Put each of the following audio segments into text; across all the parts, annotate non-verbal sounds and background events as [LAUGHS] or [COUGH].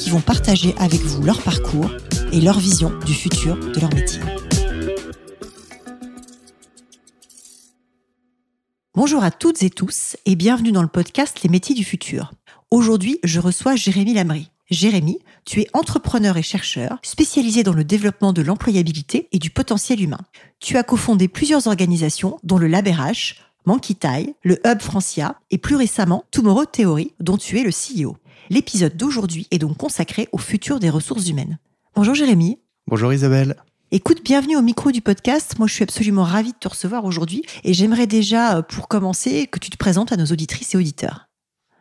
qui vont partager avec vous leur parcours et leur vision du futur de leur métier. Bonjour à toutes et tous et bienvenue dans le podcast Les métiers du futur. Aujourd'hui, je reçois Jérémy Lamry. Jérémy, tu es entrepreneur et chercheur spécialisé dans le développement de l'employabilité et du potentiel humain. Tu as cofondé plusieurs organisations dont le LabRH, Monkey le Hub Francia et plus récemment Tomorrow Theory dont tu es le CEO. L'épisode d'aujourd'hui est donc consacré au futur des ressources humaines. Bonjour Jérémy. Bonjour Isabelle. Écoute, bienvenue au micro du podcast. Moi, je suis absolument ravie de te recevoir aujourd'hui et j'aimerais déjà, euh, pour commencer, que tu te présentes à nos auditrices et auditeurs.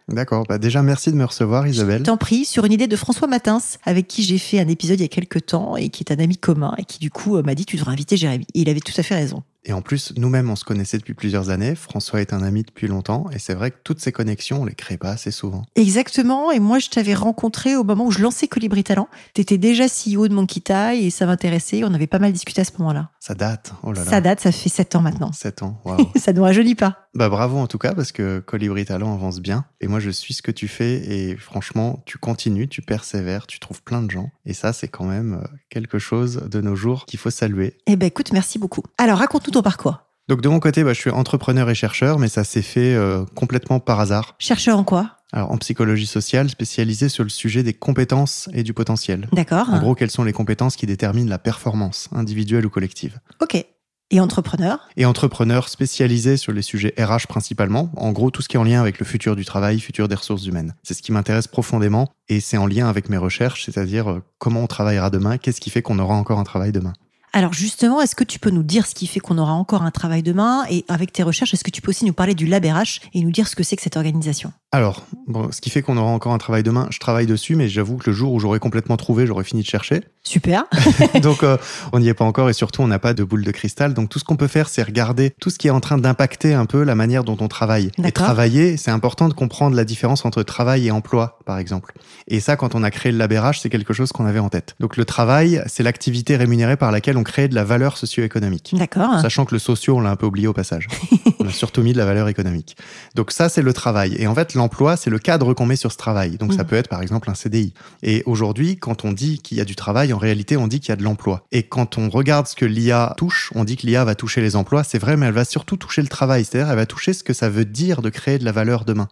D'accord. Bah déjà, merci de me recevoir, Isabelle. T'en prie, sur une idée de François Matins, avec qui j'ai fait un épisode il y a quelques temps et qui est un ami commun et qui, du coup, euh, m'a dit tu devrais inviter Jérémy. Et il avait tout à fait raison. Et en plus, nous-mêmes, on se connaissait depuis plusieurs années. François est un ami depuis longtemps. Et c'est vrai que toutes ces connexions, on les crée pas assez souvent. Exactement. Et moi, je t'avais rencontré au moment où je lançais Colibri Talent. Tu étais déjà CEO de Monkey Tai et ça m'intéressait. On avait pas mal discuté à ce moment-là. Ça date. Oh là là. Ça date, ça fait sept ans maintenant. Sept ans. [LAUGHS] Waouh. ça ne rajeunit pas. Bah bravo en tout cas parce que Colibri Talent avance bien. Et moi, je suis ce que tu fais. Et franchement, tu continues, tu persévères, tu trouves plein de gens. Et ça, c'est quand même euh, quelque chose de nos jours qu'il faut saluer. Eh ben écoute, merci beaucoup. Alors, raconte-nous ton parcours. Donc de mon côté, bah, je suis entrepreneur et chercheur, mais ça s'est fait euh, complètement par hasard. Chercheur en quoi? Alors, en psychologie sociale, spécialisé sur le sujet des compétences et du potentiel. D'accord. En gros, quelles sont les compétences qui déterminent la performance, individuelle ou collective. Ok. Et entrepreneur? Et entrepreneur spécialisé sur les sujets RH principalement. En gros, tout ce qui est en lien avec le futur du travail, futur des ressources humaines. C'est ce qui m'intéresse profondément et c'est en lien avec mes recherches, c'est-à-dire euh, comment on travaillera demain, qu'est-ce qui fait qu'on aura encore un travail demain. Alors justement, est-ce que tu peux nous dire ce qui fait qu'on aura encore un travail demain? Et avec tes recherches, est-ce que tu peux aussi nous parler du LabRH et nous dire ce que c'est que cette organisation? Alors, ce qui fait qu'on aura encore un travail demain, je travaille dessus, mais j'avoue que le jour où j'aurai complètement trouvé, j'aurai fini de chercher. Super. [LAUGHS] donc euh, on n'y est pas encore et surtout on n'a pas de boule de cristal. Donc tout ce qu'on peut faire, c'est regarder tout ce qui est en train d'impacter un peu la manière dont on travaille. Et travailler, c'est important de comprendre la différence entre travail et emploi, par exemple. Et ça, quand on a créé le LabRH, c'est quelque chose qu'on avait en tête. Donc le travail, c'est l'activité rémunérée par laquelle on crée de la valeur socio-économique. D'accord. Sachant que le socio, on l'a un peu oublié au passage. [LAUGHS] on a surtout mis de la valeur économique. Donc ça, c'est le travail. Et en fait, l'emploi, c'est le cadre qu'on met sur ce travail. Donc ça mmh. peut être par exemple un CDI. Et aujourd'hui, quand on dit qu'il y a du travail, en réalité, on dit qu'il y a de l'emploi. Et quand on regarde ce que l'IA touche, on dit que l'IA va toucher les emplois. C'est vrai, mais elle va surtout toucher le travail. C'est-à-dire, elle va toucher ce que ça veut dire de créer de la valeur demain.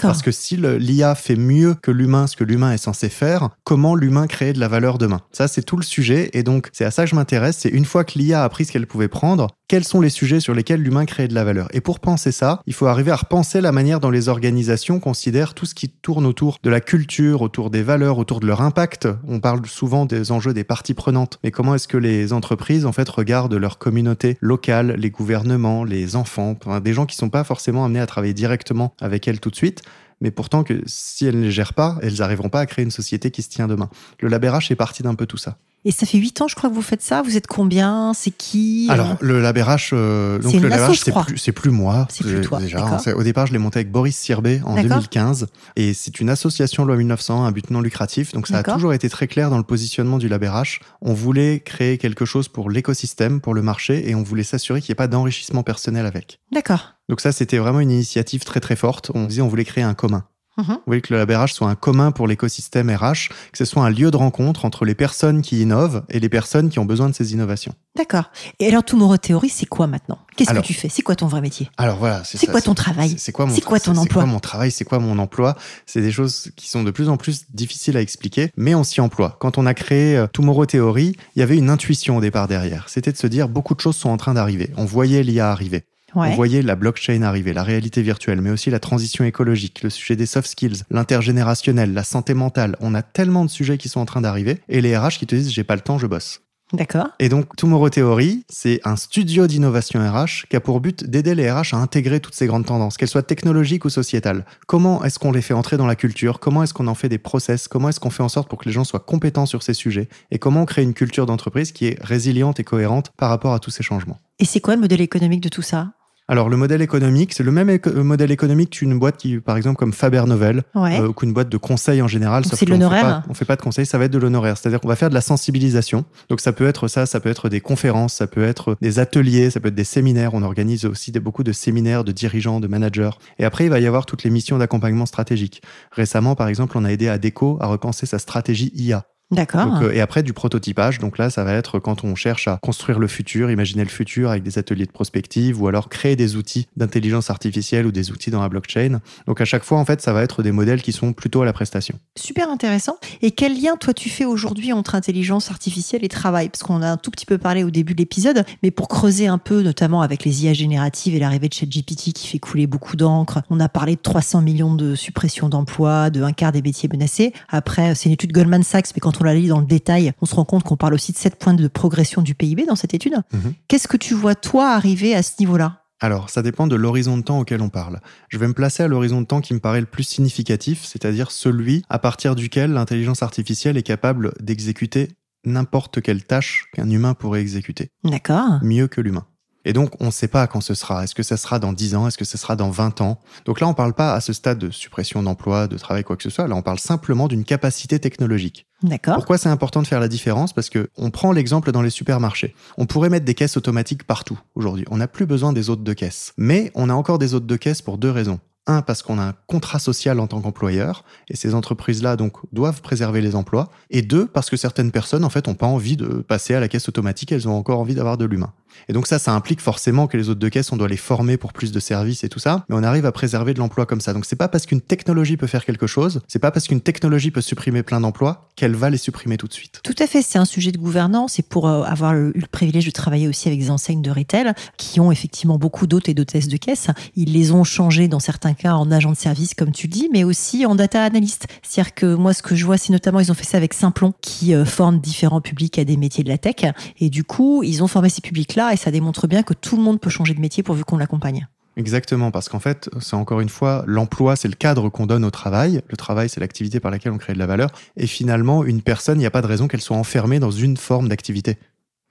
Parce que si l'IA fait mieux que l'humain ce que l'humain est censé faire, comment l'humain crée de la valeur demain? Ça, c'est tout le sujet. Et donc, c'est à ça que je m'intéresse. C'est une fois que l'IA a pris ce qu'elle pouvait prendre, quels sont les sujets sur lesquels l'humain crée de la valeur Et pour penser ça, il faut arriver à repenser la manière dont les organisations considèrent tout ce qui tourne autour de la culture, autour des valeurs, autour de leur impact. On parle souvent des enjeux des parties prenantes. Mais comment est-ce que les entreprises, en fait, regardent leur communauté locale, les gouvernements, les enfants, des gens qui sont pas forcément amenés à travailler directement avec elles tout de suite mais pourtant que si elles ne les gèrent pas, elles n'arriveront pas à créer une société qui se tient demain. Le LabRH est parti d'un peu tout ça. Et ça fait 8 ans, je crois, que vous faites ça. Vous êtes combien? C'est qui? Alors, le LabRH, euh, donc le LabRH, c'est plus, moi. C'est plus toi. Déjà, au départ, je l'ai monté avec Boris Sirbé en 2015. Et c'est une association loi 1900, un but non lucratif. Donc, ça a toujours été très clair dans le positionnement du LabRH. On voulait créer quelque chose pour l'écosystème, pour le marché, et on voulait s'assurer qu'il n'y ait pas d'enrichissement personnel avec. D'accord. Donc ça, c'était vraiment une initiative très très forte. On disait on voulait créer un commun. Mhm. Vous voulez que le LabRH soit un commun pour l'écosystème RH, que ce soit un lieu de rencontre entre les personnes qui innovent et les personnes qui ont besoin de ces innovations. D'accord. Et alors, Tomorrow Theory, c'est quoi maintenant? Qu'est-ce que tu fais? C'est quoi ton vrai métier? Alors voilà, c'est quoi ton travail? C'est quoi, mon quoi ton emploi C'est quoi mon travail? C'est quoi mon emploi? C'est des choses qui sont de plus en plus difficiles à expliquer, mais on s'y emploie. Quand on a créé euh, Tomorrow Theory, il y avait une intuition au départ derrière. C'était de se dire beaucoup de choses sont en train d'arriver. On voyait l'IA arriver. On voyait la blockchain arriver, la réalité virtuelle, mais aussi la transition écologique, le sujet des soft skills, l'intergénérationnel, la santé mentale. On a tellement de sujets qui sont en train d'arriver et les RH qui te disent j'ai pas le temps, je bosse. D'accord. Et donc, Tomorrow Theory, c'est un studio d'innovation RH qui a pour but d'aider les RH à intégrer toutes ces grandes tendances, qu'elles soient technologiques ou sociétales. Comment est-ce qu'on les fait entrer dans la culture? Comment est-ce qu'on en fait des process? Comment est-ce qu'on fait en sorte pour que les gens soient compétents sur ces sujets? Et comment on crée une culture d'entreprise qui est résiliente et cohérente par rapport à tous ces changements? Et c'est quoi le modèle économique de tout ça? Alors, le modèle économique, c'est le même euh, modèle économique qu'une boîte qui, par exemple, comme Faber Novel, ouais. euh, ou qu'une boîte de conseil en général. C'est de l'honoraire On ne fait pas de conseil, ça va être de l'honoraire. C'est-à-dire qu'on va faire de la sensibilisation. Donc, ça peut être ça, ça peut être des conférences, ça peut être des ateliers, ça peut être des séminaires. On organise aussi des, beaucoup de séminaires de dirigeants, de managers. Et après, il va y avoir toutes les missions d'accompagnement stratégique. Récemment, par exemple, on a aidé ADECO à repenser sa stratégie IA. D'accord. Euh, et après du prototypage, donc là ça va être quand on cherche à construire le futur, imaginer le futur avec des ateliers de prospective ou alors créer des outils d'intelligence artificielle ou des outils dans la blockchain. Donc à chaque fois en fait ça va être des modèles qui sont plutôt à la prestation. Super intéressant. Et quel lien toi tu fais aujourd'hui entre intelligence artificielle et travail? Parce qu'on a un tout petit peu parlé au début de l'épisode, mais pour creuser un peu notamment avec les IA génératives et l'arrivée de ChatGPT qui fait couler beaucoup d'encre, on a parlé de 300 millions de suppressions d'emplois, de un quart des métiers menacés. Après c'est une étude Goldman Sachs, mais quand on la lit dans le détail, on se rend compte qu'on parle aussi de 7 points de progression du PIB dans cette étude. Mhm. Qu'est-ce que tu vois, toi, arriver à ce niveau-là? Alors, ça dépend de l'horizon de temps auquel on parle. Je vais me placer à l'horizon de temps qui me paraît le plus significatif, c'est-à-dire celui à partir duquel l'intelligence artificielle est capable d'exécuter n'importe quelle tâche qu'un humain pourrait exécuter. D'accord. Mieux que l'humain. Et donc, on ne sait pas quand ce sera. Est-ce que ça sera dans 10 ans? Est-ce que ce sera dans 20 ans? Donc là, on ne parle pas à ce stade de suppression d'emploi, de travail, quoi que ce soit. Là, on parle simplement d'une capacité technologique. D'accord. Pourquoi c'est important de faire la différence? Parce que on prend l'exemple dans les supermarchés. On pourrait mettre des caisses automatiques partout aujourd'hui. On n'a plus besoin des hôtes de caisse. Mais on a encore des hôtes de caisse pour deux raisons. Un, parce qu'on a un contrat social en tant qu'employeur, et ces entreprises-là donc doivent préserver les emplois. Et deux, parce que certaines personnes en fait n'ont pas envie de passer à la caisse automatique, elles ont encore envie d'avoir de l'humain. Et donc ça, ça implique forcément que les hôtes de caisse, on doit les former pour plus de services et tout ça, mais on arrive à préserver de l'emploi comme ça. Donc c'est pas parce qu'une technologie peut faire quelque chose, c'est pas parce qu'une technologie peut supprimer plein d'emplois qu'elle va les supprimer tout de suite. Tout à fait, c'est un sujet de gouvernance et pour euh, avoir eu le privilège de travailler aussi avec des enseignes de retail qui ont effectivement beaucoup d'hôtes et d'hôtesses de caisse, ils les ont changés dans certains cas en agents de service comme tu dis, mais aussi en data analyst. C'est-à-dire que moi ce que je vois, c'est notamment ils ont fait ça avec Simplon qui euh, forme différents publics à des métiers de la tech et du coup ils ont formé ces publics-là et ça démontre bien que tout le monde peut changer de métier pourvu qu'on l'accompagne. Exactement, parce qu'en fait, c'est encore une fois, l'emploi, c'est le cadre qu'on donne au travail. Le travail, c'est l'activité par laquelle on crée de la valeur. Et finalement, une personne, il n'y a pas de raison qu'elle soit enfermée dans une forme d'activité.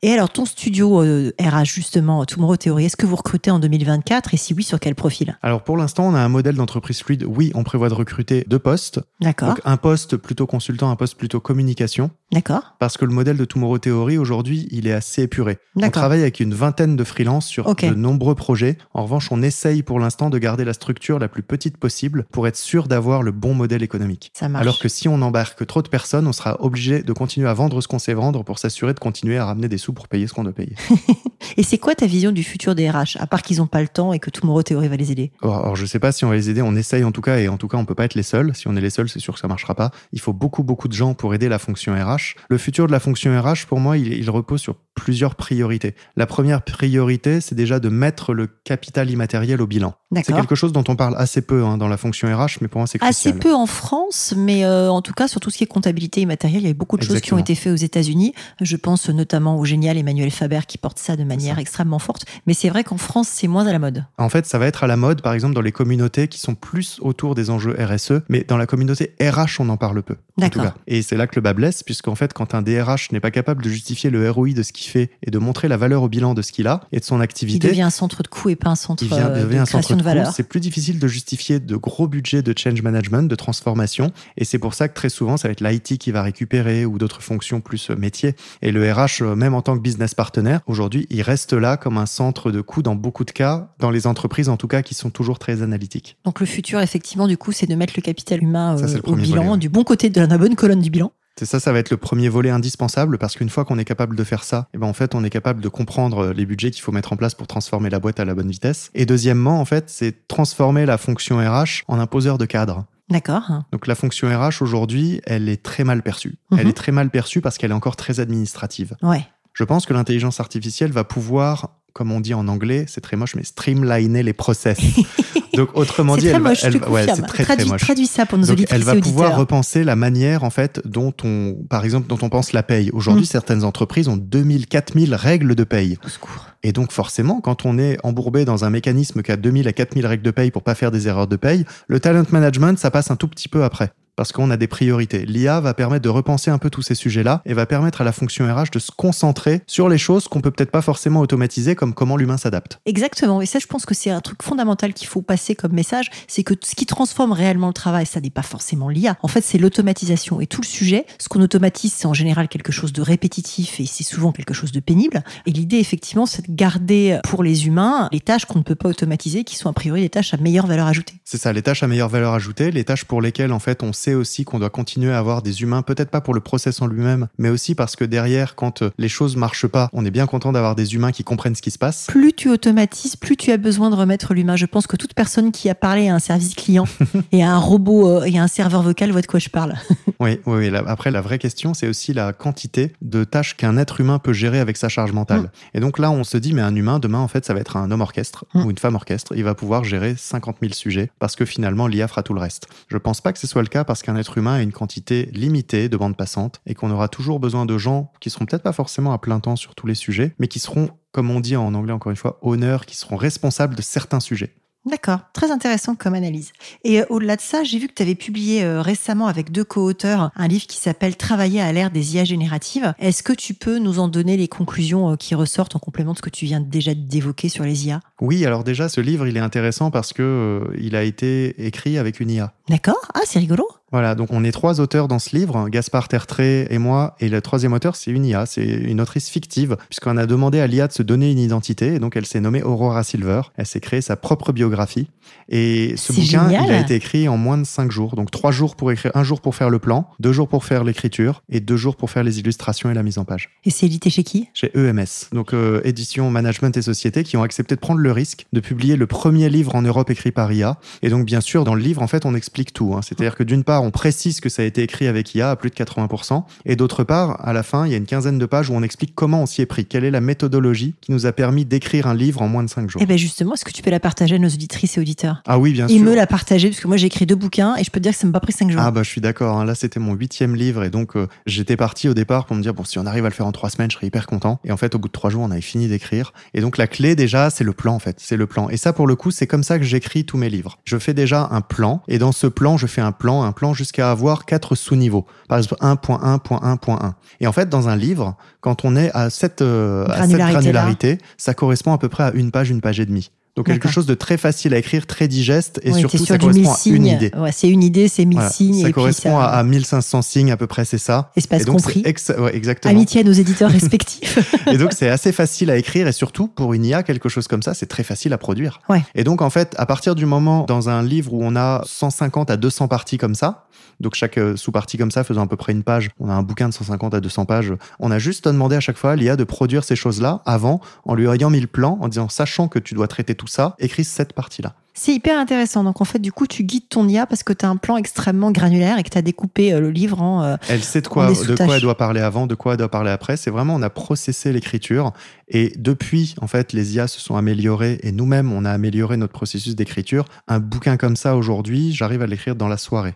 Et alors, ton studio euh, RH, justement, Tomorrow Theory, est-ce que vous recrutez en 2024 et si oui, sur quel profil? Alors, pour l'instant, on a un modèle d'entreprise fluide. Oui, on prévoit de recruter deux postes. D'accord. Donc, un poste plutôt consultant, un poste plutôt communication. D'accord. Parce que le modèle de Tomorrow Theory, aujourd'hui, il est assez épuré. On travaille avec une vingtaine de freelances sur de nombreux projets. En revanche, on essaye pour l'instant de garder la structure la plus petite possible pour être sûr d'avoir le bon modèle économique. Ça marche. Alors que si on embarque trop de personnes, on sera obligé de continuer à vendre ce qu'on sait vendre pour s'assurer de continuer à ramener des sous pour payer ce qu'on doit payer. [LAUGHS] Et c'est quoi ta vision du futur des RH, à part qu'ils n'ont pas le temps et que Tomorrow Theory va les aider? Alors, alors, je sais pas si on va les aider, on essaye en tout cas, et en tout cas, on peut pas être les seuls. Si on est les seuls, c'est sûr que ça marchera pas. Il faut beaucoup, beaucoup de gens pour aider la fonction RH. Le futur de la fonction RH, pour moi, il, repose sur plusieurs priorités. La première priorité, c'est déjà de mettre le capital immatériel au bilan. C'est quelque chose dont on parle assez peu hein, dans la fonction RH, mais pour moi, c'est Assez peu en France, mais euh, en tout cas, sur tout ce qui est comptabilité immatérielle, il y a eu beaucoup de choses qui ont été faites aux États-Unis. Je pense notamment au génial Emmanuel Faber qui porte ça de manière ça. extrêmement forte. Mais c'est vrai qu'en France, c'est moins à la mode. En fait, ça va être à la mode, par exemple, dans les communautés qui sont plus autour des enjeux RSE, mais dans la communauté RH, on en parle peu. D'accord. Et c'est là que le bas blesse, puisqu'en fait, quand un DRH n'est pas capable de justifier le ROI de ce qu'il fait et de montrer la valeur au bilan de ce qu'il a et de son activité, devient un centre de coût et pas un centre il euh, devient de un centre de valeur. C'est plus difficile de justifier de gros budgets de change management, de transformation. Et c'est pour ça que très souvent, ça va être l'IT qui va récupérer ou d'autres fonctions plus euh, métiers. Et le RH, euh, même en tant que business partner, aujourd'hui, il reste là comme un centre de coût dans beaucoup de cas, dans les entreprises en tout cas, qui sont toujours très analytiques. Donc le futur, effectivement, du coup, c'est de mettre le capital humain euh, au bilan, volet, ouais. du bon côté de la bonne colonne du bilan. C'est ça, ça va être le premier volet indispensable parce qu'une fois qu'on est capable de faire ça, eh ben en fait, on est capable de comprendre euh, les budgets qu'il faut mettre en place pour transformer la boîte à la bonne vitesse. Et deuxièmement, en fait, c'est transformer la fonction RH en imposeur de cadre. D'accord. Donc la fonction RH aujourd'hui, elle est très mal perçue. Elle Mhm. est très mal perçue parce qu'elle est encore très administrative. Ouais. Je pense que l'intelligence artificielle va pouvoir comme on dit en anglais, c'est très moche, mais streamliner les process. [LAUGHS] Donc, autrement dit, elle, va- elle ouais, très, traduis, très moche. traduis ça pour nos Donc, elle va pouvoir auditeurs. repenser la manière, en fait, dont on, par exemple, dont on pense la paye. Aujourd'hui, Mm. certaines entreprises ont 2000, 4000 règles de paye. Au secours. Et donc, forcément, quand on est embourbé dans un mécanisme qui a 2000 à 4000 règles de paye pour pas faire des erreurs de paye, le talent management, ça passe un tout petit peu après. Parce qu'on a des priorités. L'IA va permettre de repenser un peu tous ces sujets-là et va permettre à la fonction RH de se concentrer sur les choses qu'on peut peut-être pas forcément automatiser, comme comment l'humain s'adapte. Exactement. Et ça, je pense que c'est un truc fondamental qu'il faut passer comme message. C'est que ce qui transforme réellement le travail, ça n'est pas forcément l'IA. En fait, c'est l'automatisation. Et tout le sujet, ce qu'on automatise, c'est en général quelque chose de répétitif et c'est souvent quelque chose de pénible. Et l'idée, effectivement, c'est de garder pour les humains les tâches qu'on ne peut pas automatiser, qui sont a priori des tâches à meilleure valeur ajoutée. C'est ça, les tâches à meilleure valeur ajoutée, les tâches pour lesquelles en fait on sait aussi qu'on doit continuer à avoir des humains, peut-être pas pour le process en lui-même, mais aussi parce que derrière, quand euh, les choses marchent pas, on est bien content d'avoir des humains qui comprennent ce qui se passe. Plus tu automatises, plus tu as besoin de remettre l'humain. Je pense que toute personne qui a parlé à un service client [LAUGHS] et à un robot euh, et à un serveur vocal voit de quoi je parle. [LAUGHS] Oui, oui, Après, la vraie question, c'est aussi la quantité de tâches qu'un être humain peut gérer avec sa charge mentale. Mm. Et donc là, on se dit, mais un humain, demain, en fait, ça va être un homme orchestre Mm. ou une femme orchestre. Il va pouvoir gérer 50 000 sujets parce que finalement, l'IA fera tout le reste. Je pense pas que ce soit le cas parce qu'un être humain a une quantité limitée de bande passante et qu'on aura toujours besoin de gens qui seront peut-être pas forcément à plein temps sur tous les sujets, mais qui seront, comme on dit en anglais encore une fois, honneurs, qui seront responsables de certains sujets. D'accord, très intéressant comme analyse. Et euh, au-delà de ça, j'ai vu que tu avais publié euh, récemment avec deux co-auteurs un livre qui s'appelle Travailler à l'ère des IA génératives. Est-ce que tu peux nous en donner les conclusions euh, qui ressortent en complément de ce que tu viens déjà d'évoquer sur les IA Oui, alors déjà, ce livre, il est intéressant parce que il a été écrit avec une IA. D'accord Ah, c'est rigolo Voilà, donc on est trois auteurs dans ce livre, Gaspard Tertré et moi, et le troisième auteur, c'est une IA, c'est une autrice fictive, puisqu'on a demandé à l'IA de se donner une identité, et donc elle s'est nommée Aurora Silver, elle s'est créée sa propre biographie, et ce bouquin, génial. il a été écrit en moins de cinq jours, donc trois jours pour écrire, un jour pour faire le plan, deux jours pour faire l'écriture, et deux jours pour faire les illustrations et la mise en page. Et c'est édité chez qui? Chez EMS, donc euh, édition Management et Société, qui ont accepté de prendre le risque de publier le premier livre en Europe écrit par IA. Et donc, bien sûr, dans le livre, en fait, on explique tout. hein. C'est-à-dire que d'une part, on précise que ça a été écrit avec IA à plus de 80%, et d'autre part, à la fin, il y a une quinzaine de pages où on explique comment on s'y est pris, quelle est la méthodologie qui nous a permis d'écrire un livre en moins de cinq jours? Eh bien justement, est-ce que tu peux la partager à nos auditrices et auditeurs? Ah oui, bien Et sûr. me la partager, parce que moi j'ai écrit deux bouquins et je peux te dire que ça m'a pas pris cinq jours. Ah bah je suis d'accord, hein. là c'était mon huitième livre et donc euh, j'étais parti au départ pour me dire bon si on arrive à le faire en trois semaines je serais hyper content et en fait au bout de trois jours on avait fini d'écrire et donc la clé déjà c'est le plan en fait, c'est le plan et ça pour le coup c'est comme ça que j'écris tous mes livres. Je fais déjà un plan et dans ce plan je fais un plan, un plan jusqu'à avoir quatre sous-niveaux. Par exemple 1.1.1.1 et en fait dans un livre quand on est à cette, euh, à cette Granularité-là. granularité ça correspond à peu près à une page, une page et demie. Donc quelque chose de très facile à écrire, très digeste et surtout ça correspond à une idée. Ouais, c'est une idée, c'est mille Voilà. signes. Ça et correspond puis ça... à, à 1500 signes à peu près, c'est ça. Espace et donc, compris. c'est ex- ouais, exactement. Amitié à nos éditeurs [LAUGHS] respectifs. Et donc c'est assez facile à écrire et surtout pour une IA, quelque chose comme ça, c'est très facile à produire. Ouais. Et donc en fait, à partir du moment dans un livre où on a 150 à 200 parties comme ça, donc chaque euh, sous-partie comme ça faisant à peu près une page, on a un bouquin de 150 à 200 pages, on a juste demandé à chaque fois à l'IA de produire ces choses-là avant, en lui ayant mis le plan, en disant sachant que tu dois traiter tout ça, écris cette partie-là. C'est hyper intéressant. Donc en fait, du coup, tu guides ton IA parce que tu as un plan extrêmement granulaire et que tu as découpé euh, le livre en. euh, Elle sait de quoi, de quoi elle doit parler avant, de quoi elle doit parler après. C'est vraiment, on a processé l'écriture. Et depuis, en fait, les IA se sont améliorées et nous-mêmes, on a amélioré notre processus d'écriture. Un bouquin comme ça, aujourd'hui, j'arrive à l'écrire dans la soirée,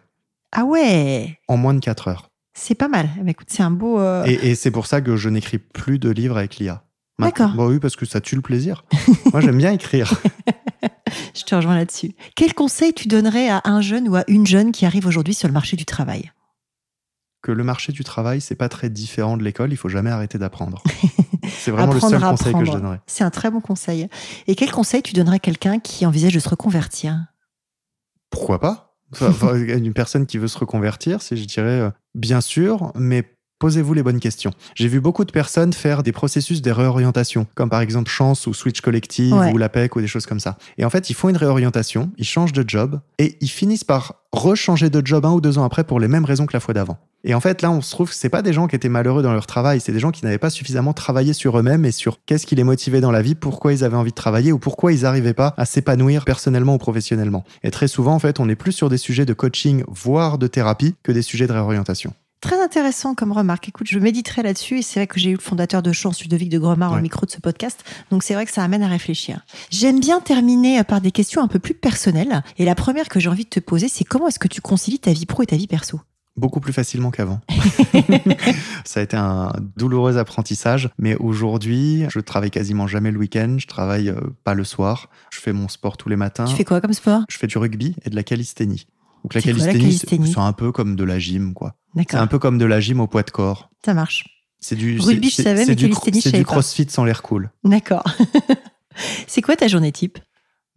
Ah ouais en moins de 4 heures. C'est pas mal. Eh ben, écoute, c'est un beau. euh, Et, et c'est pour ça que je n'écris plus de livres avec l'IA. D'accord. Bah oui, parce que ça tue le plaisir. Moi, j'aime bien écrire. [LAUGHS] Je te rejoins là-dessus. Quel conseil tu donnerais à un jeune ou à une jeune qui arrive aujourd'hui sur le marché du travail? Que le marché du travail, c'est pas très différent de l'école. Il faut jamais arrêter d'apprendre. [LAUGHS] C'est vraiment Apprendre le seul conseil que je donnerais. C'est un très bon conseil. Et quel conseil tu donnerais à quelqu'un qui envisage de se reconvertir? Pourquoi pas? Enfin, [LAUGHS] Une personne qui veut se reconvertir, c'est, je dirais, euh, bien sûr, mais posez-vous les bonnes questions. J'ai vu beaucoup de personnes faire des processus de réorientation, comme par exemple Chance ou Switch Collective Ouais. ou l'APEC ou des choses comme ça. Et en fait, ils font une réorientation, ils changent de job et ils finissent par rechanger de job un ou deux ans après pour les mêmes raisons que la fois d'avant. Et en fait, là, on se trouve que c'est pas des gens qui étaient malheureux dans leur travail, c'est des gens qui n'avaient pas suffisamment travaillé sur eux-mêmes et sur qu'est-ce qui les motivait dans la vie, pourquoi ils avaient envie de travailler ou pourquoi ils n'arrivaient pas à s'épanouir personnellement ou professionnellement. Et très souvent, en fait, on est plus sur des sujets de coaching, voire de thérapie, que des sujets de réorientation. Très intéressant comme remarque. Écoute, je méditerai là-dessus et c'est vrai que j'ai eu le fondateur de Chance, Ludovic de Gromard, au micro de ce podcast. Donc c'est vrai que ça amène à réfléchir. J'aime bien terminer par des questions un peu plus personnelles. Et la première que j'ai envie de te poser, c'est comment est-ce que tu concilies ta vie pro et ta vie perso? Beaucoup plus facilement qu'avant. [LAUGHS] ça a été un douloureux apprentissage, mais aujourd'hui, je travaille quasiment jamais le week-end, je travaille euh, pas le soir, je fais mon sport tous les matins. Tu fais quoi comme sport? Je fais du rugby et de la calisthénie. Donc la calisthénie, c'est un peu comme de la gym, quoi. C'est un peu comme de la gym au poids de corps. Ça marche. C'est du rugby, je savais, mais calisthénie, C'est du crossfit sans l'air cool. D'accord. [LAUGHS] c'est quoi ta journée type?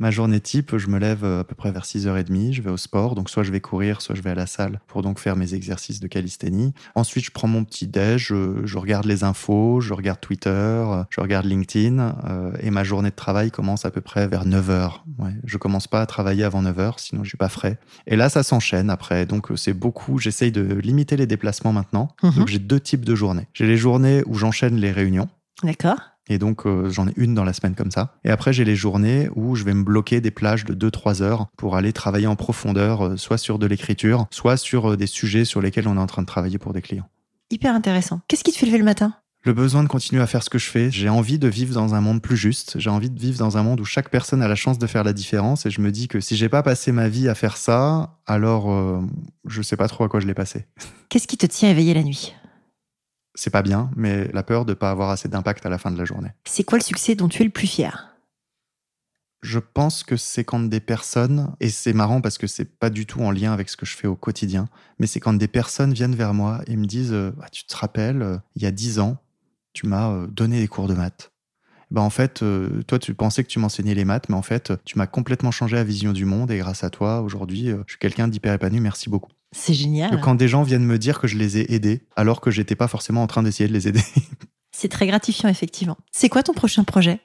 Ma journée type, je me lève euh, à peu près vers 6h30, je vais au sport, donc soit je vais courir, soit je vais à la salle pour donc faire mes exercices de calisthénie. Ensuite, je prends mon petit déj, je, regarde les infos, je regarde Twitter, je regarde LinkedIn, euh, et ma journée de travail commence à peu près vers 9h. Ouais, je commence pas à travailler avant 9h, sinon je suis pas frais. Et là, ça s'enchaîne après, donc euh, c'est beaucoup, j'essaye de limiter les déplacements maintenant. Mhm. Donc j'ai deux types de journées. J'ai les journées où j'enchaîne les réunions. D'accord. Et donc, euh, j'en ai une dans la semaine comme ça. Et après, j'ai les journées où je vais me bloquer des plages de 2-3 heures pour aller travailler en profondeur, euh, soit sur de l'écriture, soit sur euh, des sujets sur lesquels on est en train de travailler pour des clients. Hyper intéressant. Qu'est-ce qui te fait lever le matin? Le besoin de continuer à faire ce que je fais. J'ai envie de vivre dans un monde plus juste. J'ai envie de vivre dans un monde où chaque personne a la chance de faire la différence. Et je me dis que si j'ai pas passé ma vie à faire ça, alors je sais pas trop à quoi je l'ai passé. Qu'est-ce qui te tient éveillé la nuit? C'est pas bien, mais la peur de ne pas avoir assez d'impact à la fin de la journée. C'est quoi le succès dont tu es le plus fier? Je pense que c'est quand des personnes, et c'est marrant parce que c'est pas du tout en lien avec ce que je fais au quotidien, mais c'est quand des personnes viennent vers moi et me disent euh, ah, Tu te rappelles, euh, il y a dix ans, tu m'as euh, donné des cours de maths. Ben en fait, toi, tu pensais que tu m'enseignais les maths, mais en fait, tu m'as complètement changé la vision du monde et grâce à toi, aujourd'hui, je suis quelqu'un d'hyper épanoui. Merci beaucoup. C'est génial. Quand des gens viennent me dire que je les ai aidés, alors que j'étais pas forcément en train d'essayer de les aider. [LAUGHS] C'est très gratifiant, effectivement. C'est quoi ton prochain projet?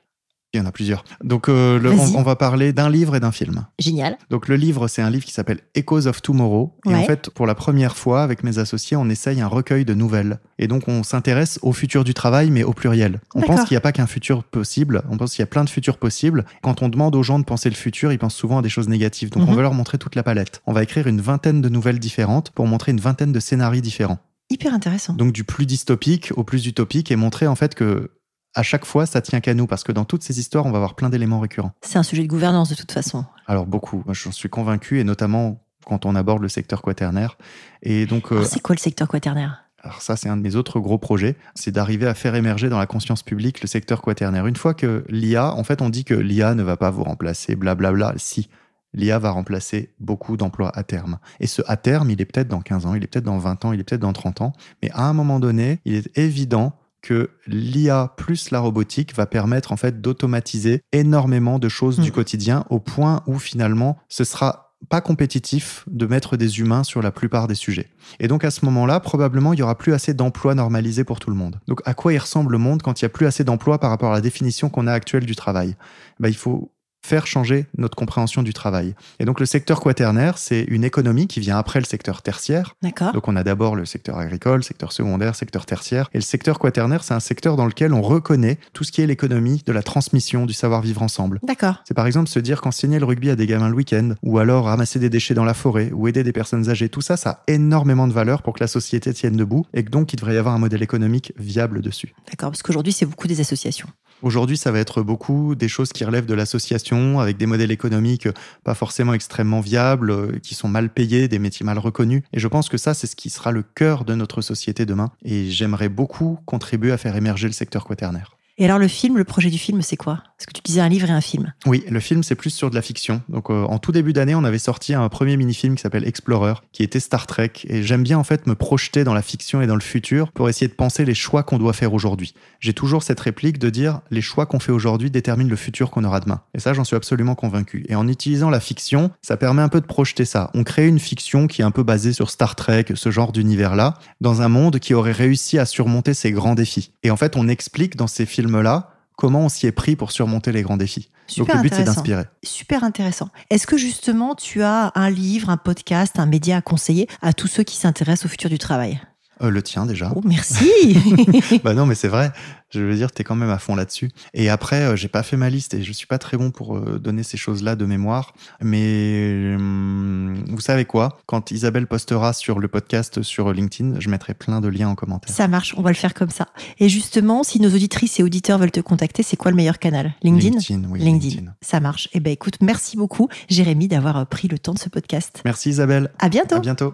Il y en a plusieurs. Donc, euh, on, va parler d'un livre et d'un film. Génial. Donc, le livre, c'est un livre qui s'appelle Echoes of Tomorrow. Et en fait, pour la première fois, avec mes associés, on essaye un recueil de nouvelles. Et donc, on s'intéresse au futur du travail, mais au pluriel. On pense qu'il n'y a pas qu'un futur possible. On pense qu'il y a plein de futurs possibles. Quand on demande aux gens de penser le futur, ils pensent souvent à des choses négatives. Donc, on mhm. veut leur montrer toute la palette. On va écrire une vingtaine de nouvelles différentes pour montrer une vingtaine de scénarios différents. Hyper intéressant. Donc, du plus dystopique au plus utopique et montrer en fait que à chaque fois, ça tient qu'à nous, parce que dans toutes ces histoires, on va avoir plein d'éléments récurrents. C'est un sujet de gouvernance de toute façon. Alors beaucoup, j'en suis convaincu, et notamment quand on aborde le secteur quaternaire. Et donc, euh, c'est quoi le secteur quaternaire? alors ça, c'est un de mes autres gros projets, c'est d'arriver à faire émerger dans la conscience publique le secteur quaternaire. Une fois que l'IA, en fait, on dit que l'IA ne va pas vous remplacer, blablabla. Si, l'IA va remplacer beaucoup d'emplois à terme. Et ce à terme, il est peut-être dans 15 ans, il est peut-être dans 20 ans, il est peut-être dans 30 ans. Mais à un moment donné, il est évident que l'IA plus la robotique va permettre en fait d'automatiser énormément de choses du mm. quotidien au point où finalement ce sera pas compétitif de mettre des humains sur la plupart des sujets. Et donc à ce moment-là, probablement, il y aura plus assez d'emplois normalisés pour tout le monde. Donc à quoi il ressemble le monde quand il y a plus assez d'emplois par rapport à la définition qu'on a actuelle du travail? Ben, Il faut faire changer notre compréhension du travail. Et donc le secteur quaternaire, c'est une économie qui vient après le secteur tertiaire. D'accord. Donc on a d'abord le secteur agricole, secteur secondaire, secteur tertiaire. Et le secteur quaternaire, c'est un secteur dans lequel on reconnaît tout ce qui est l'économie de la transmission du savoir-vivre ensemble. D'accord. C'est par exemple se dire qu'enseigner le rugby à des gamins le week-end, ou alors ramasser des déchets dans la forêt, ou aider des personnes âgées, tout ça, ça a énormément de valeur pour que la société tienne debout, et que donc il devrait y avoir un modèle économique viable dessus. D'accord, parce qu'aujourd'hui c'est beaucoup des associations. Aujourd'hui, ça va être beaucoup des choses qui relèvent de l'association, avec des modèles économiques pas forcément extrêmement viables, euh, qui sont mal payés, des métiers mal reconnus. Et je pense que ça, c'est ce qui sera le cœur de notre société demain. Et j'aimerais beaucoup contribuer à faire émerger le secteur quaternaire. Et alors le film, le projet du film, c'est quoi? Parce que tu disais un livre et un film. Oui, le film, c'est plus sur de la fiction. Donc euh, en tout début d'année, on avait sorti un premier mini-film qui s'appelle Explorer, qui était Star Trek. Et j'aime bien en fait me projeter dans la fiction et dans le futur pour essayer de penser les choix qu'on doit faire aujourd'hui. J'ai toujours cette réplique de dire les choix qu'on fait aujourd'hui déterminent le futur qu'on aura demain. Et ça, j'en suis absolument convaincu. Et en utilisant la fiction, ça permet un peu de projeter ça. On crée une fiction qui est un peu basée sur Star Trek, ce genre d'univers-là, dans un monde qui aurait réussi à surmonter ces grands défis. Et en fait, on explique dans ces films-là comment on s'y est pris pour surmonter les grands défis? Donc le but, c'est d'inspirer. Super intéressant. Est-ce que justement, tu as un livre, un podcast, un média à conseiller à tous ceux qui s'intéressent au futur du travail? Euh, le tien déjà. Oh, merci. [LAUGHS] bah non, mais c'est vrai. Je veux dire, t'es quand même à fond là-dessus. Et après, euh, j'ai pas fait ma liste et je suis pas très bon pour euh, donner ces choses-là de mémoire. Mais hum, vous savez quoi? Quand Isabelle postera sur le podcast sur LinkedIn, je mettrai plein de liens en commentaire. Ça marche, on va le faire comme ça. Et justement, si nos auditrices et auditeurs veulent te contacter, c'est quoi le meilleur canal? LinkedIn? LinkedIn, oui. LinkedIn. Ça marche. Eh ben écoute, merci beaucoup, Jérémy, d'avoir euh, pris le temps de ce podcast. Merci Isabelle. À bientôt. À bientôt.